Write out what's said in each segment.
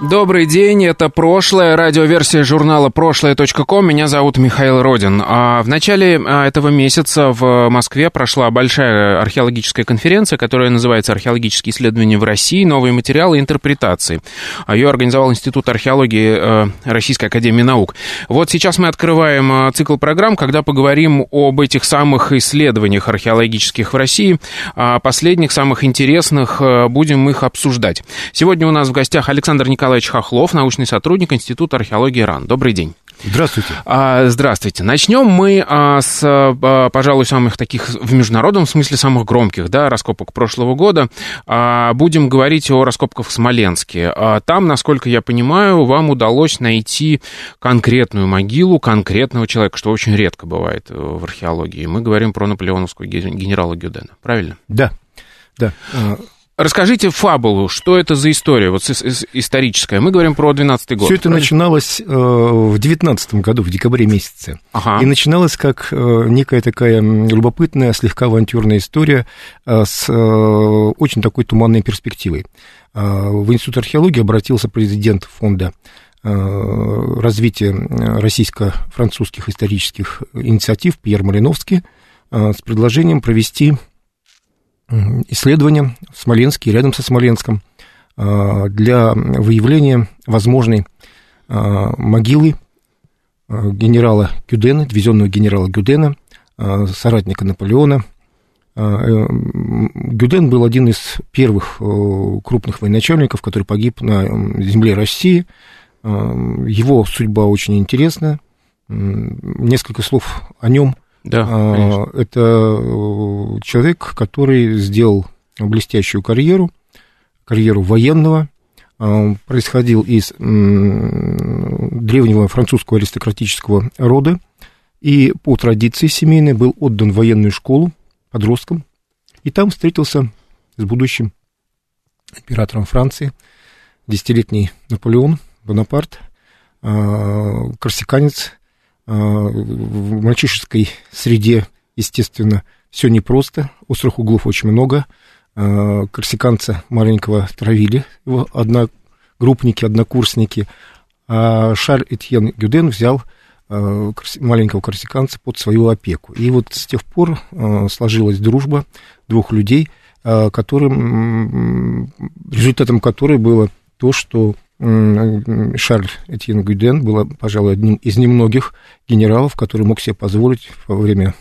Добрый день, это прошлое, радиоверсия журнала прошлое.ком. Меня зовут Михаил Родин. А в начале а, этого месяца в Москве прошла большая археологическая конференция, которая называется «Археологические исследования в России. Новые материалы и интерпретации». А, Ее организовал Институт археологии э, Российской Академии Наук. Вот сейчас мы открываем цикл программ, когда поговорим об этих самых исследованиях археологических в России, последних, самых интересных, э, будем их обсуждать. Сегодня у нас в гостях Александр Николаевич Николаевич Хохлов, научный сотрудник Института археологии РАН. Добрый день. Здравствуйте. А, здравствуйте. Начнем мы а, с, а, пожалуй, самых таких в международном смысле самых громких, да, раскопок прошлого года. Будем говорить о раскопках в Смоленске. Там, насколько я понимаю, вам удалось найти конкретную могилу конкретного человека, что очень редко бывает в археологии. Мы говорим про наполеоновского генерала Гюдена. Правильно? Да. Да. Расскажите фабулу, что это за история, вот историческая. Мы говорим про 12 год. Все это начиналось э, в 19 году, в декабре месяце. Ага. И начиналось как э, некая такая любопытная, слегка авантюрная история э, с очень такой туманной перспективой. В Институт археологии обратился президент фонда развития российско-французских исторических инициатив Пьер Малиновский с предложением провести исследования в Смоленске, рядом со Смоленском, а, для выявления возможной а, могилы а, генерала Гюдена, дивизионного генерала Гюдена, соратника Наполеона. Э, Гюден был один из первых крупных военачальников, который погиб на земле России. Его судьба очень интересна. Несколько слов о нем – да, а, конечно. Это э, человек, который сделал блестящую карьеру, карьеру военного, а, происходил из древнего французского аристократического рода и по традиции семейной был отдан в военную школу подростком, и там встретился с будущим императором Франции, десятилетний Наполеон Бонапарт, а, корсиканец, в мальчишеской среде, естественно, все непросто, острых углов очень много. А, корсиканца маленького травили, его одногруппники, однокурсники. А Шарль Этьен Гюден взял а, маленького корсиканца под свою опеку. И вот с тех пор сложилась дружба двух людей, которым, результатом которой было то, что Шарль Этьен Гюден был, пожалуй, одним из немногих генералов, который мог себе позволить во время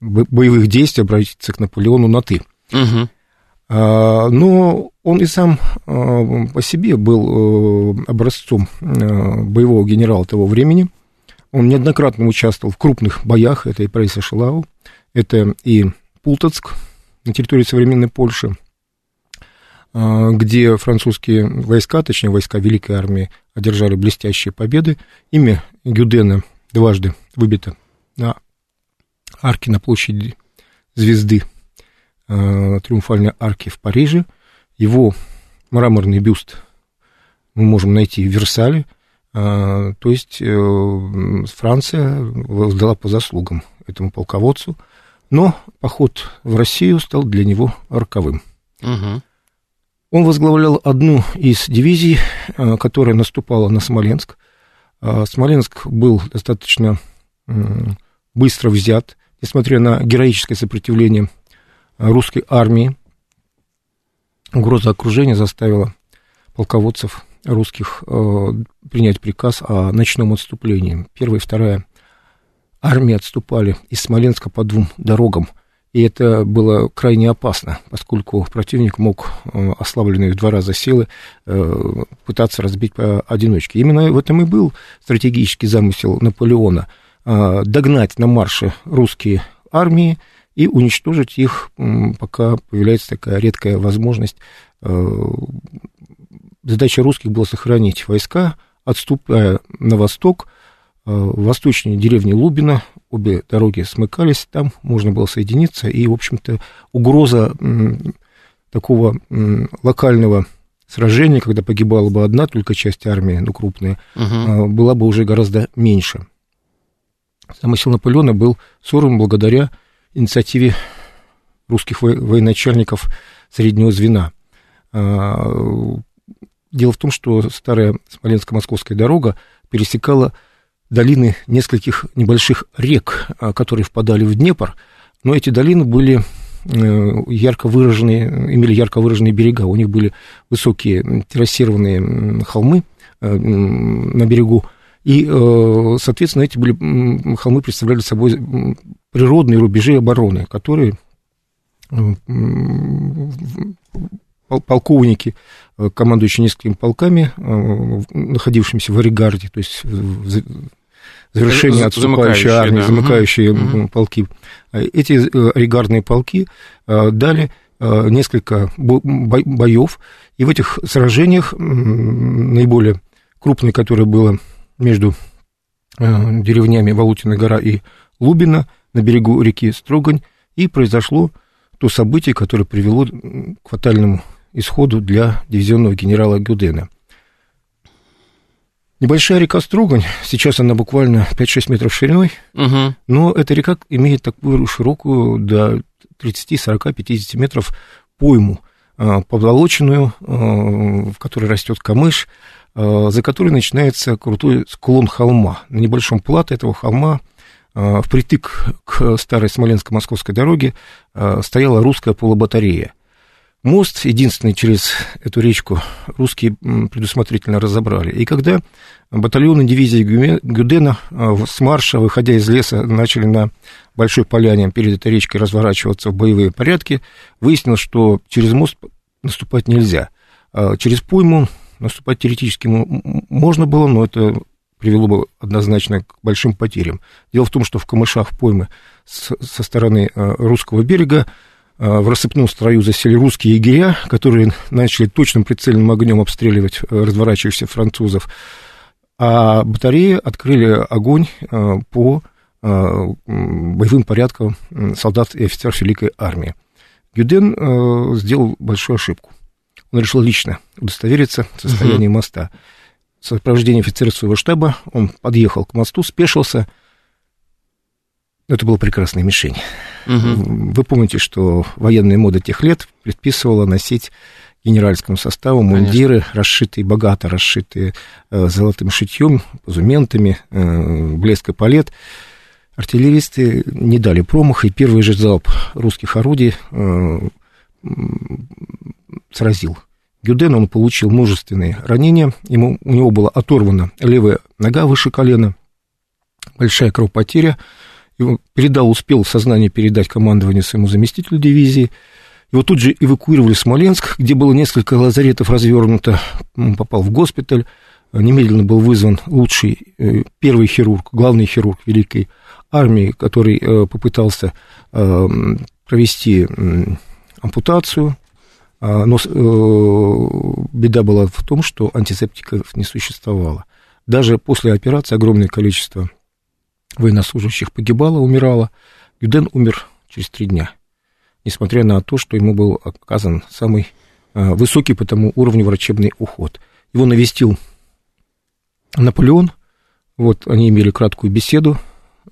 боевых действий обратиться к Наполеону на «ты». Угу. Но он и сам а, по себе был э, образцом э, боевого генерала того времени. Он неоднократно участвовал в крупных боях. Это и Прейса Шелау, это и Пултоцк на территории современной Польши – где французские войска, точнее войска Великой Армии, одержали блестящие победы. Имя Гюдена дважды выбито на арке на площади Звезды, а, триумфальной арки в Париже. Его мраморный бюст мы можем найти в Версале. А, то есть э, Франция воздала по заслугам этому полководцу, но поход в Россию стал для него роковым. Угу. Он возглавлял одну из дивизий, э, которая наступала на Смоленск. А Смоленск был достаточно быстро взят, несмотря на героическое сопротивление русской армии. Угроза окружения заставила полководцев русских э, принять приказ о ночном отступлении. Первая и вторая армии отступали из Смоленска по двум дорогам – и это было крайне опасно, поскольку противник мог, э, ослабленные в два раза силы, э, пытаться разбить по одиночке. Именно в этом и был стратегический замысел Наполеона э, – догнать на марше русские армии и уничтожить их, пока появляется такая редкая возможность. Задача русских была сохранить войска, отступая на восток, восточнее деревни Лубина, обе дороги смыкались, там можно было соединиться, и, в общем-то, угроза такого локального сражения, когда погибала бы одна только часть армии, ну, крупная, угу. была бы уже гораздо меньше. Замысел Наполеона был сорван благодаря инициативе русских военачальников среднего звена. А, дело в том, что старая Смоленско-Московская дорога пересекала долины нескольких небольших рек, а, которые впадали в Днепр, но эти долины были э, ярко выраженные, имели ярко выраженные берега. У них были высокие террасированные холмы э, на берегу, и, э, соответственно, эти были, холмы представляли собой природные рубежи обороны, которые полковники, командующие несколькими полками, находившимися в Оригарде, то есть завершении отступающей армии, да. замыкающие угу. полки. Эти оригардные полки дали несколько боев, и в этих сражениях наиболее крупное, которое было между э, деревнями Валутина гора и Лубина на берегу реки Строгань, и произошло то событие, которое привело к фатальному исходу для дивизионного генерала Гюдена. Небольшая река Строгань, сейчас она буквально 5-6 метров шириной, угу. но эта река имеет такую широкую до 30, 40, 50 метров пойму, э, поволоченную, э, в которой растет камыш, Э, за которой начинается крутой склон холма. На небольшом плато этого холма впритык к старой Смоленско-Московской дороге стояла русская полубатарея. Мост, единственный через эту речку, русские предусмотрительно разобрали. И когда батальоны дивизии Гюдена с марша, выходя из леса, начали на Большой Поляне перед этой речкой разворачиваться в боевые порядки, выяснилось, что через мост наступать нельзя. Через пойму Наступать теоретически можно было, но это привело бы однозначно к большим потерям. Дело в том, что в камышах поймы со стороны э, русского берега э, в рассыпном строю засели русские егеря, которые начали точным прицельным огнем обстреливать э, разворачивающихся французов, а батареи открыли огонь по боевым порядкам солдат и офицеров Великой Армии. Гюден сделал большую ошибку. Он решил лично удостовериться в состоянии угу. моста. В сопровождении офицера своего штаба он подъехал к мосту, спешился. Это была прекрасная мишень. Угу. Вы помните, что военная мода тех лет предписывала носить генеральскому составу мундиры, Конечно. расшитые, богато расшитые э, золотым шитьем, позументами, э, блеск и палет. Артиллеристы не дали промаха, и первый же залп русских орудий э, сразил. Гюден он получил множественные ранения, ему, у него была оторвана левая нога выше колена, большая кровопотеря, передал, успел сознание передать командованию своему заместителю дивизии, его тут же эвакуировали в Смоленск, где было несколько лазаретов развернуто, он попал в госпиталь, немедленно был вызван лучший э, первый хирург, главный хирург Великой армии, который э, попытался э, провести ампутацию, а, но э, беда была в том, что антисептиков не существовало. Даже после операции огромное количество военнослужащих погибало, умирало. Юден умер через три дня, несмотря на то, что ему был оказан самый э, высокий по тому уровню врачебный уход. Его навестил Наполеон, вот они имели краткую беседу,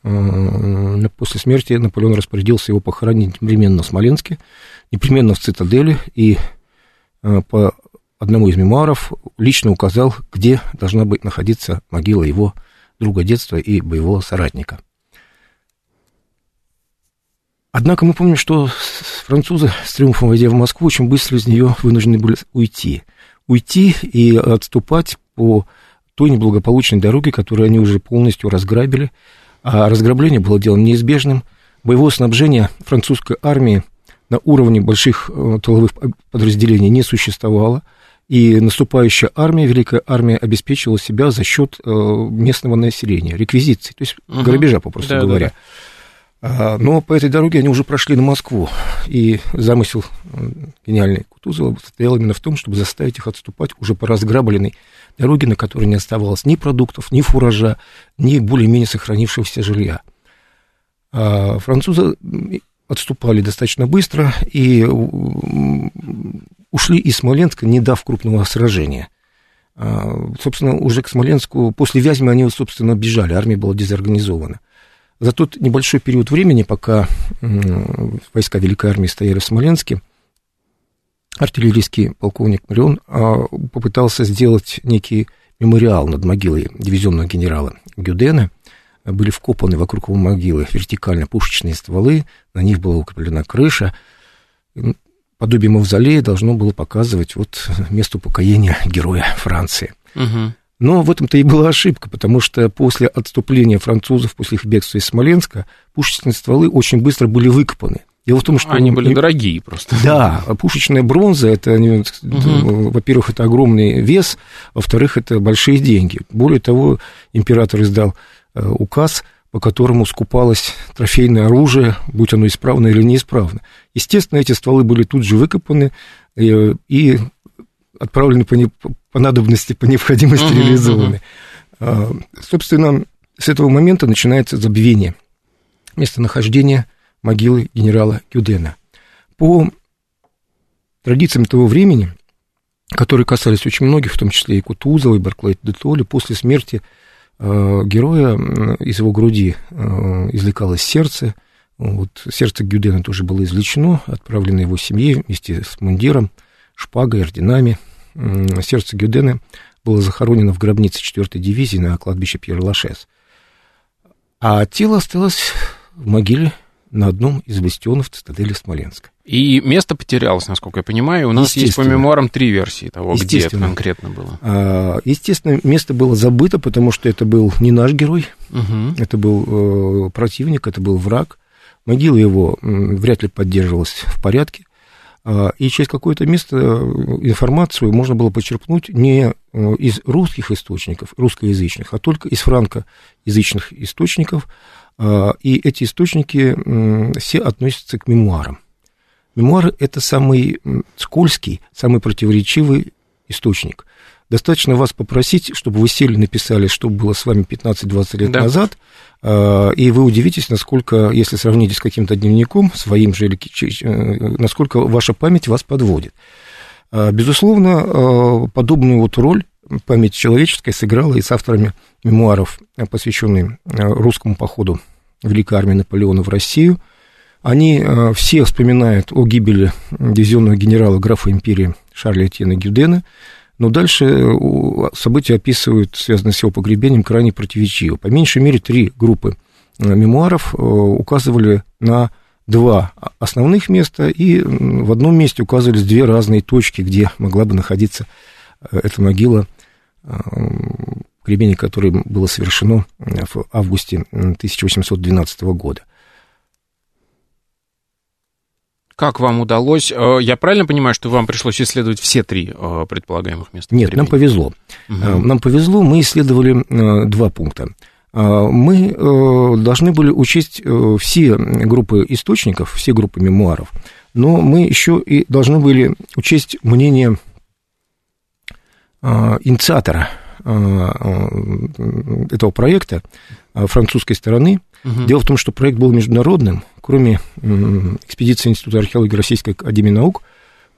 Э, после смерти Наполеон распорядился его похоронить непременно в Смоленске, непременно в цитадели, и э, по одному из мемуаров лично указал, где должна быть находиться могила его друга детства и боевого соратника. Однако мы помним, что французы с триумфом войдя в Москву очень быстро из нее вынуждены были уйти. Уйти и отступать по той неблагополучной дороге, которую они уже полностью разграбили, а разграбление было делом неизбежным. Боевое снабжение французской армии на уровне больших э, тыловых подразделений не существовало, и наступающая армия, Великая армия, обеспечивала себя за счет э, местного населения, реквизиции, то есть угу. грабежа, попросту да, говоря. Да, А, но по этой дороге они уже прошли на Москву, и замысел гениальный Кутузова состоял именно в том, чтобы заставить их отступать уже по разграбленной дороге, на которой не оставалось ни продуктов, ни фуража, ни более-менее сохранившегося жилья. А французы отступали достаточно быстро и ушли из Смоленска, не дав крупного сражения. А, собственно, уже к Смоленску, после Вязьмы они, собственно, бежали, армия была дезорганизована. За тот небольшой период времени, пока войска Великой Армии стояли в Смоленске, артиллерийский полковник Марион а, попытался сделать некий мемориал над могилой дивизионного генерала Гюдена. Были вкопаны вокруг его могилы вертикально пушечные стволы, на них была укреплена крыша. Подобие мавзолея должно было показывать вот место упокоения героя Франции. Угу. Но в этом-то и была ошибка, потому что после отступления французов, после их бегства из Смоленска, пушечные стволы очень быстро были выкопаны. Дело в том, что... Они были дорогие просто. Да, пушечная бронза, это, угу. во-первых, это огромный вес, во-вторых, это большие деньги. Более того, император издал э, указ, по которому скупалось трофейное оружие, будь оно исправно или неисправно. Естественно, эти стволы были тут же выкопаны, э, и отправлены по, не, по надобности, по необходимости uh-huh, реализованы. Uh-huh. Собственно, с этого момента начинается забвение местонахождения могилы генерала Кюдена. По традициям того времени, которые касались очень многих, в том числе и Кутузова, и Барклайт де Толли, после смерти героя из его груди э, извлекалось сердце. Вот, сердце Гюдена тоже было извлечено, отправлено его семье вместе с мундиром, шпагой, орденами сердце Гюдена было захоронено в гробнице 4-й дивизии на кладбище Пьер-Лашес. А тело осталось в могиле на одном из бастионов цитадели Смоленска. И место потерялось, насколько я понимаю. У нас есть по мемуарам три версии того, где это конкретно было. А, естественно, место было забыто, потому что это был не наш герой, угу. это был э, противник, это был враг. Могила его вряд ли поддерживалась в порядке. А, и через какое-то место э, информацию можно было почерпнуть не э, из русских источников, русскоязычных, а только из франкоязычных источников. А, и эти источники все относятся к мемуарам. Мемуары – это самый скользкий, самый противоречивый источник. Достаточно вас попросить, чтобы вы сели, написали, что было с вами 15-20 лет да. назад, а, и вы удивитесь, насколько, если сравните с каким-то дневником, своим же, э, насколько ваша память вас подводит. А, безусловно, подобную вот роль память человеческая сыграла и с авторами мемуаров, посвященных русскому походу Великой армии Наполеона в Россию. Они все вспоминают о гибели дивизионного генерала графа империи Шарля Этьена Гюдена, но дальше э, события описывают, связанные с его погребением, крайне противоречиво. По меньшей мере, три группы э, мемуаров э, указывали на два основных места, и в одном месте указывались две разные точки, где могла бы находиться эта могила, погребение которое было совершено в августе 1812 года. Как вам удалось? Э, я правильно понимаю, что вам пришлось исследовать все три э, предполагаемых места? Нет, нам повезло. Угу. Нам повезло, мы исследовали два пункта. Мы должны были учесть все группы источников, все группы мемуаров, но мы еще и должны были учесть мнение инициатора этого проекта французской стороны, Угу. Дело в том, что проект был международным. Кроме экспедиции Института археологии Российской Академии Наук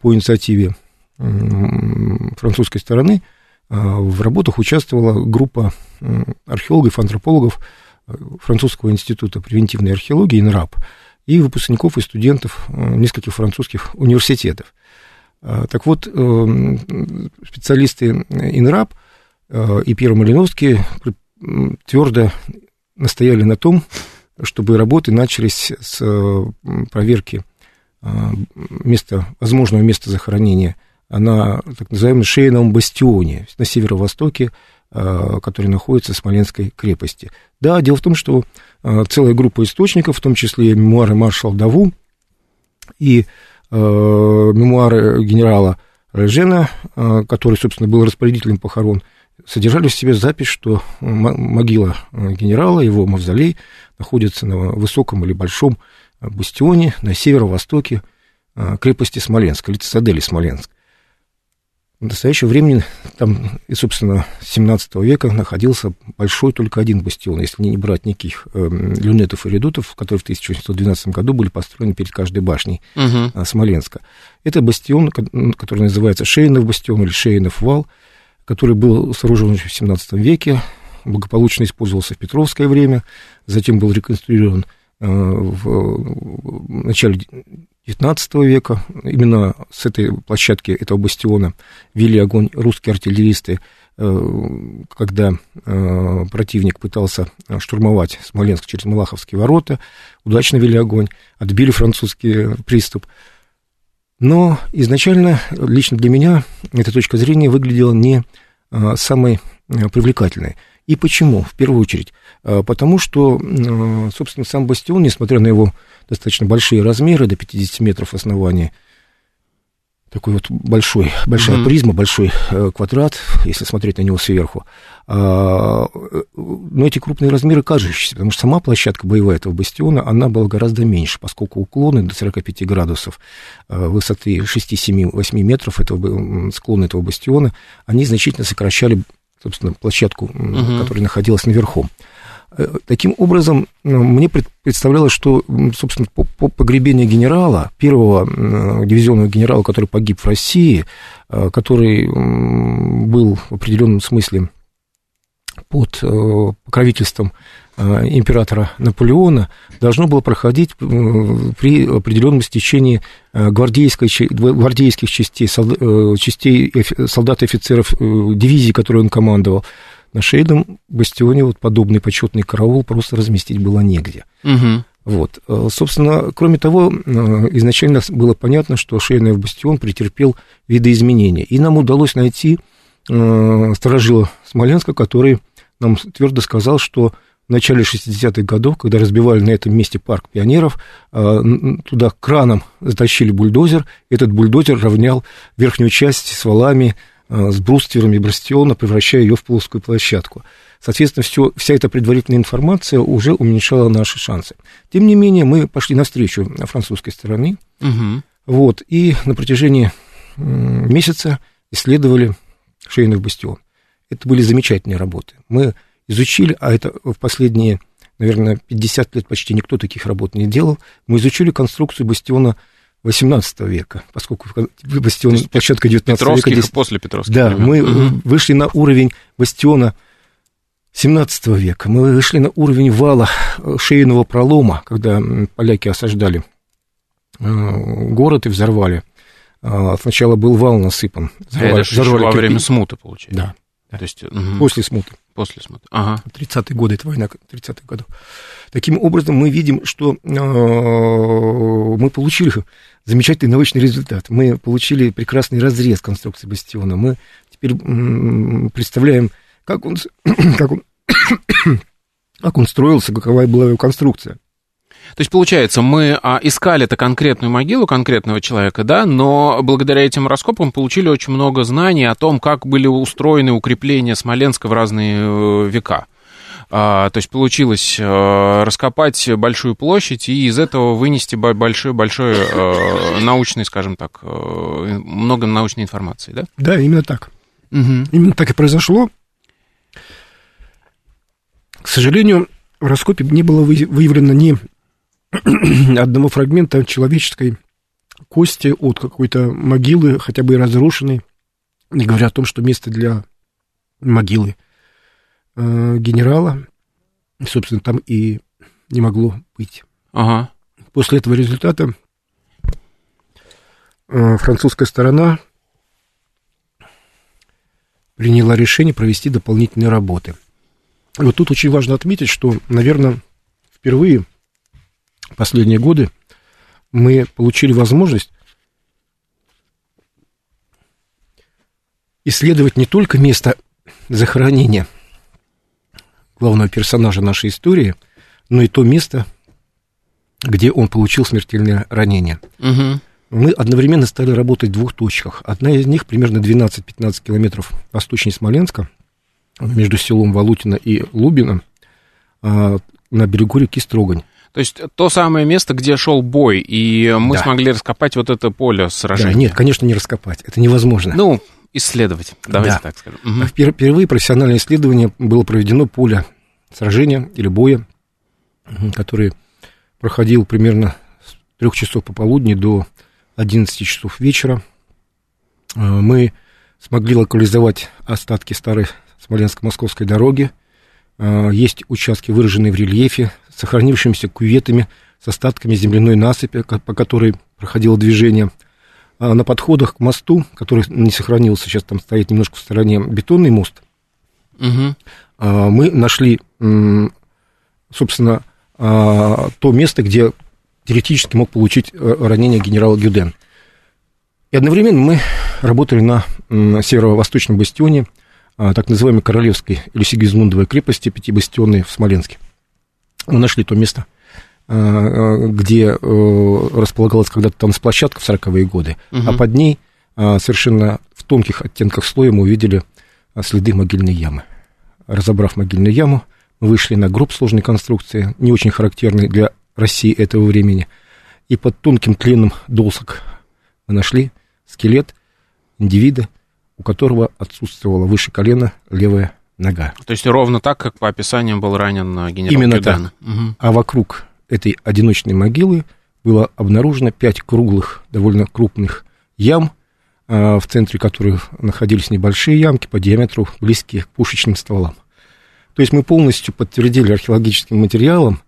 по инициативе французской стороны, в работах участвовала группа археологов, антропологов э, Французского института превентивной археологии ИНРАП и выпускников и студентов э, нескольких французских университетов. А, так вот, э, специалисты ИНРАП и Пьер Малиновский твердо настояли на том, чтобы работы начались с э, проверки э, места, возможного места захоронения на так называемом шейном бастионе на северо-востоке, э, который находится в Смоленской крепости. Да, дело в том, что целая группа источников, в том числе мемуары маршала Даву и мемуары генерала Режена, который, собственно, был распорядителем похорон содержали в себе запись, что могила генерала, его мавзолей находится на высоком или большом бастионе на северо-востоке крепости Смоленск, или цитадели Смоленск. В настоящее время там, и, собственно, с 17 века находился большой только один бастион, если не брать никаких э, люнетов и редутов, которые в 1812 году были построены перед каждой башней uh-huh. э, Смоленска. Это бастион, который называется Шейнов бастион или Шейнов вал, который был сооружен в 17 веке, благополучно использовался в Петровское время, затем был реконструирован э, в начале XIX века. Именно с этой площадки, этого бастиона, вели огонь русские артиллеристы, э, когда э, противник пытался штурмовать Смоленск через Малаховские ворота, удачно вели огонь, отбили французский приступ. Но изначально, лично для меня, эта точка зрения выглядела не э, самой привлекательной. И почему? В первую очередь, потому что, собственно, сам бастион, несмотря на его достаточно большие размеры, до 50 метров основания. Такой вот большой, большая mm-hmm. призма, большой э, квадрат, если смотреть на него сверху. А, э, но эти крупные размеры кажущиеся, потому что сама площадка боевая этого бастиона, она была гораздо меньше, поскольку уклоны до 45 градусов э, высоты 6, 7, 8 метров этого, склона этого бастиона, они значительно сокращали, собственно, площадку, mm-hmm. которая находилась наверху. Э, таким образом, ну, мне представлялось, что, собственно, по погребению генерала, первого дивизионного генерала, который погиб в России, э, который был в определенном смысле под э, покровительством императора Наполеона, должно было проходить при определенном стечении гвардейской, гвардейских частей, частей солдат и офицеров дивизии, которой он командовал на шейном бастионе вот подобный почетный караул просто разместить было негде. Угу. Вот. Э, собственно, кроме того, э, изначально было понятно, что шейный бастион претерпел видоизменения. И нам удалось найти э, сторожила Смоленска, который нам твердо сказал, что в начале 60-х годов, когда разбивали на этом месте парк пионеров, туда краном затащили бульдозер, этот бульдозер равнял верхнюю часть с валами Э, с брустверами бастиона, превращая ее в плоскую площадку. Соответственно, все, вся эта предварительная информация уже уменьшала наши шансы. Тем не менее, мы пошли навстречу французской стороны, угу. вот, и на протяжении месяца исследовали шейный бастион. Это были замечательные работы. Мы изучили, а это в последние, наверное, 50 лет почти никто таких работ не делал, мы изучили конструкцию бастиона 18 века, поскольку бастион, площадка 19 века... Здесь, после Петровских Да, времен. мы угу. вышли на уровень бастиона 17 века, мы вышли на уровень вала э, шейного пролома, когда поляки осаждали э, город и взорвали. А, сначала был вал насыпан. Взорвали, Это взорвали во время смуты, получается. Да. То есть, угу. После смуты. После смуты. Ага. 30-е годы, это война 30-х годов. Таким образом, мы видим, что э, мы получили замечательный научный результат. Мы получили прекрасный разрез конструкции бастиона. Мы теперь представляем, как он, как он, как он строился, какова была его конструкция. То есть, получается, мы а, искали это конкретную могилу конкретного человека, да, но благодаря этим раскопам получили очень много знаний о том, как были устроены укрепления Смоленска в разные э, века. А, то есть получилось а, раскопать большую площадь и из этого вынести большой, большой а, научный, скажем так, много научной информации, да? Да, именно так. Угу. Именно так и произошло. К сожалению, в раскопе не было выявлено ни одного фрагмента человеческой кости от какой-то могилы, хотя бы и разрушенной, не говоря о том, что место для могилы – э, генерала, собственно, там и не могло быть. Ага. После этого результата э, французская сторона приняла решение провести дополнительные работы. И вот тут очень важно отметить, что, наверное, впервые последние годы мы получили возможность исследовать не только место захоронения – главного персонажа нашей истории, но и то место, где он получил смертельное ранение. Угу. Мы одновременно стали работать в двух точках. Одна из них примерно 12-15 километров восточнее Смоленска. между селом Валутино и Лубино на берегу реки Строгань. То есть то самое место, где шел бой, и мы да. смогли раскопать вот это поле сражения. Да, нет, конечно, не раскопать. Это невозможно. Ну, исследовать, давайте да. так скажем. Угу. Впервые профессиональное исследование было проведено поле сражения или боя, который проходил примерно с трех часов пополудни до 11 часов вечера. А, мы смогли локализовать остатки старой Смоленско-Московской дороги. А, есть участки, выраженные в рельефе, сохранившимися кюветами с остатками земляной насыпи, по которой проходило движение. А на подходах к мосту, который не сохранился, сейчас там стоит немножко в стороне бетонный мост, угу. мы нашли, собственно, то место, где теоретически мог получить э, ранение генерал Гюден. И одновременно мы работали на северо-восточном бастионе а, так называемой Королевской или Сигизмундовой крепости, пятибастионной в Смоленске. Мы нашли то место, а, а, где э, располагалась когда-то там площадка в 40-е годы, угу. а под ней совершенно в тонких оттенках слоя мы увидели следы могильной ямы. Разобрав могильную яму, мы вышли на гроб сложной конструкции, не очень характерный для России этого времени, и под тонким тленом досок мы нашли скелет индивида, у которого отсутствовала выше колена левая нога. То есть ровно так, как по описаниям был ранен генерал Именно Кюден. так. Угу. А вокруг этой одиночной могилы было обнаружено пять круглых, довольно крупных ям, а, в центре которых находились небольшие ямки по диаметру, близкие к пушечным стволам. То есть мы полностью подтвердили археологическим материалом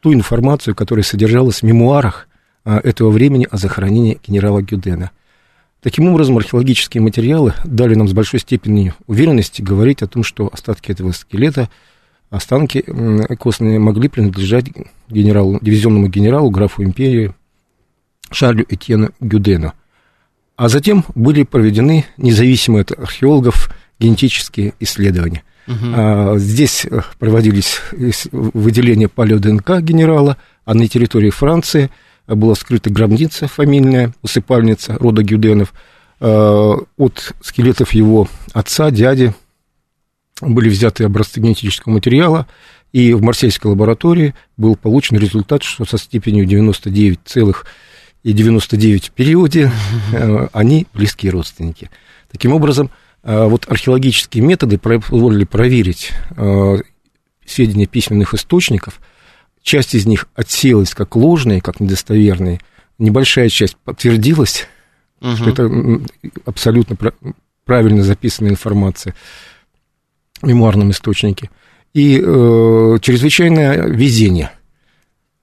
ту информацию, которая содержалась в мемуарах а, этого времени о захоронении генерала Гюдена. Таким образом, археологические материалы дали нам с большой степенью уверенности говорить о том, что остатки этого скелета, останки костные могли принадлежать генералу, дивизионному генералу, графу империи Шарлю Этьену Гюдену. А затем были проведены независимые от археологов генетические исследования. Угу. Здесь э, проводились выделения палео-ДНК генерала, а на территории Франции – была скрыта гробница фамильная, усыпальница рода Гюденов. Э, от скелетов его отца, дяди были взяты образцы генетического материала, и в марсельской лаборатории был получен результат, что со степенью 99,99 ,99 в периоде э, они близкие родственники. Таким образом, э, вот археологические методы позволили проверить сведения письменных источников – Часть из них отсеялась как ложные, как недостоверные. Небольшая часть подтвердилась, угу. что это абсолютно правильно записанная информация в мемуарном источнике. И э, чрезвычайное везение.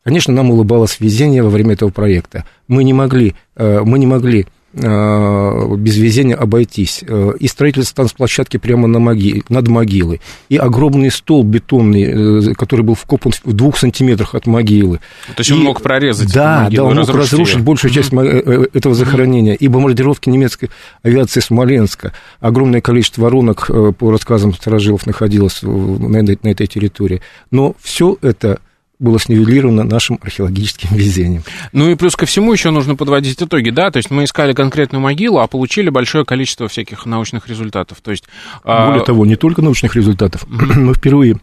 Конечно, нам улыбалось везение во время этого проекта. Мы не могли, э, мы не могли без везения обойтись. Э, и строительство танцплощадки прямо на могиле, над могилой, и огромный стол бетонный, э, который был вкопан в двух сантиметрах от могилы. То есть и, он мог прорезать Да, могилу, да, он мог разрушить ее. большую часть mm-hmm. этого захоронения. И бомбардировки немецкой авиации Смоленска. Огромное количество воронок, по рассказам сторожилов, находилось на этой, на этой территории. Но все это было снивелировано нашим археологическим везением. Ну и плюс ко всему еще нужно подводить итоги, да, то есть мы искали конкретную могилу, а получили большое количество всяких научных результатов, то есть... А, Более а... того, не только научных результатов, мы впервые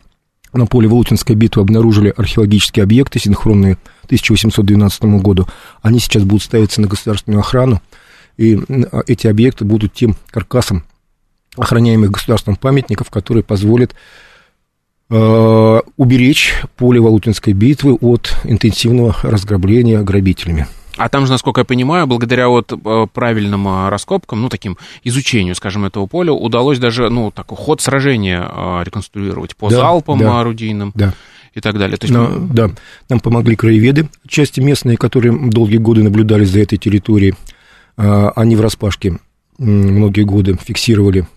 на поле Волотинской битвы обнаружили археологические объекты, синхронные 1812 году. Они сейчас будут ставиться на государственную охрану, и а, эти объекты будут тем каркасом охраняемых государством памятников, которые позволят уберечь поле Валутинской битвы от интенсивного разграбления грабителями. А там же, насколько я понимаю, благодаря вот э, правильным э, раскопкам, ну, таким изучению, скажем, этого поля, удалось даже, ну, такой ход сражения реконструировать по да, залпам да, орудийным. Да и так далее. То есть... Но, да, нам помогли краеведы, части местные, которые долгие годы наблюдали за этой территорией. Они в распашке многие годы фиксировали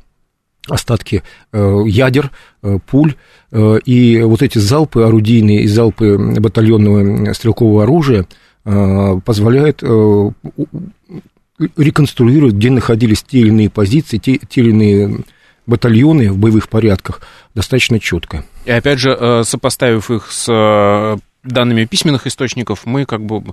остатки э, ядер, э, пуль, э, и вот эти залпы орудийные и залпы батальонного стрелкового оружия позволяют реконструировать, где находились те или иные позиции, те, те или иные батальоны в боевых порядках достаточно четко. И опять же, сопоставив их с данными письменных источников мы как бы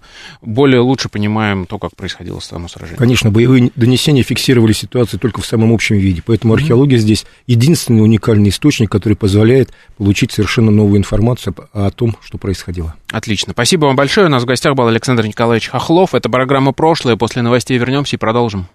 более лучше понимаем то, как происходило само сражение. Конечно, боевые донесения фиксировали ситуацию только в самом общем виде, поэтому археология mm-hmm. здесь единственный уникальный источник, который позволяет получить совершенно новую информацию о том, что происходило. Отлично. Спасибо вам большое. У нас в гостях был Александр Николаевич Хохлов. Это программа «Прошлое». После новостей вернемся и продолжим.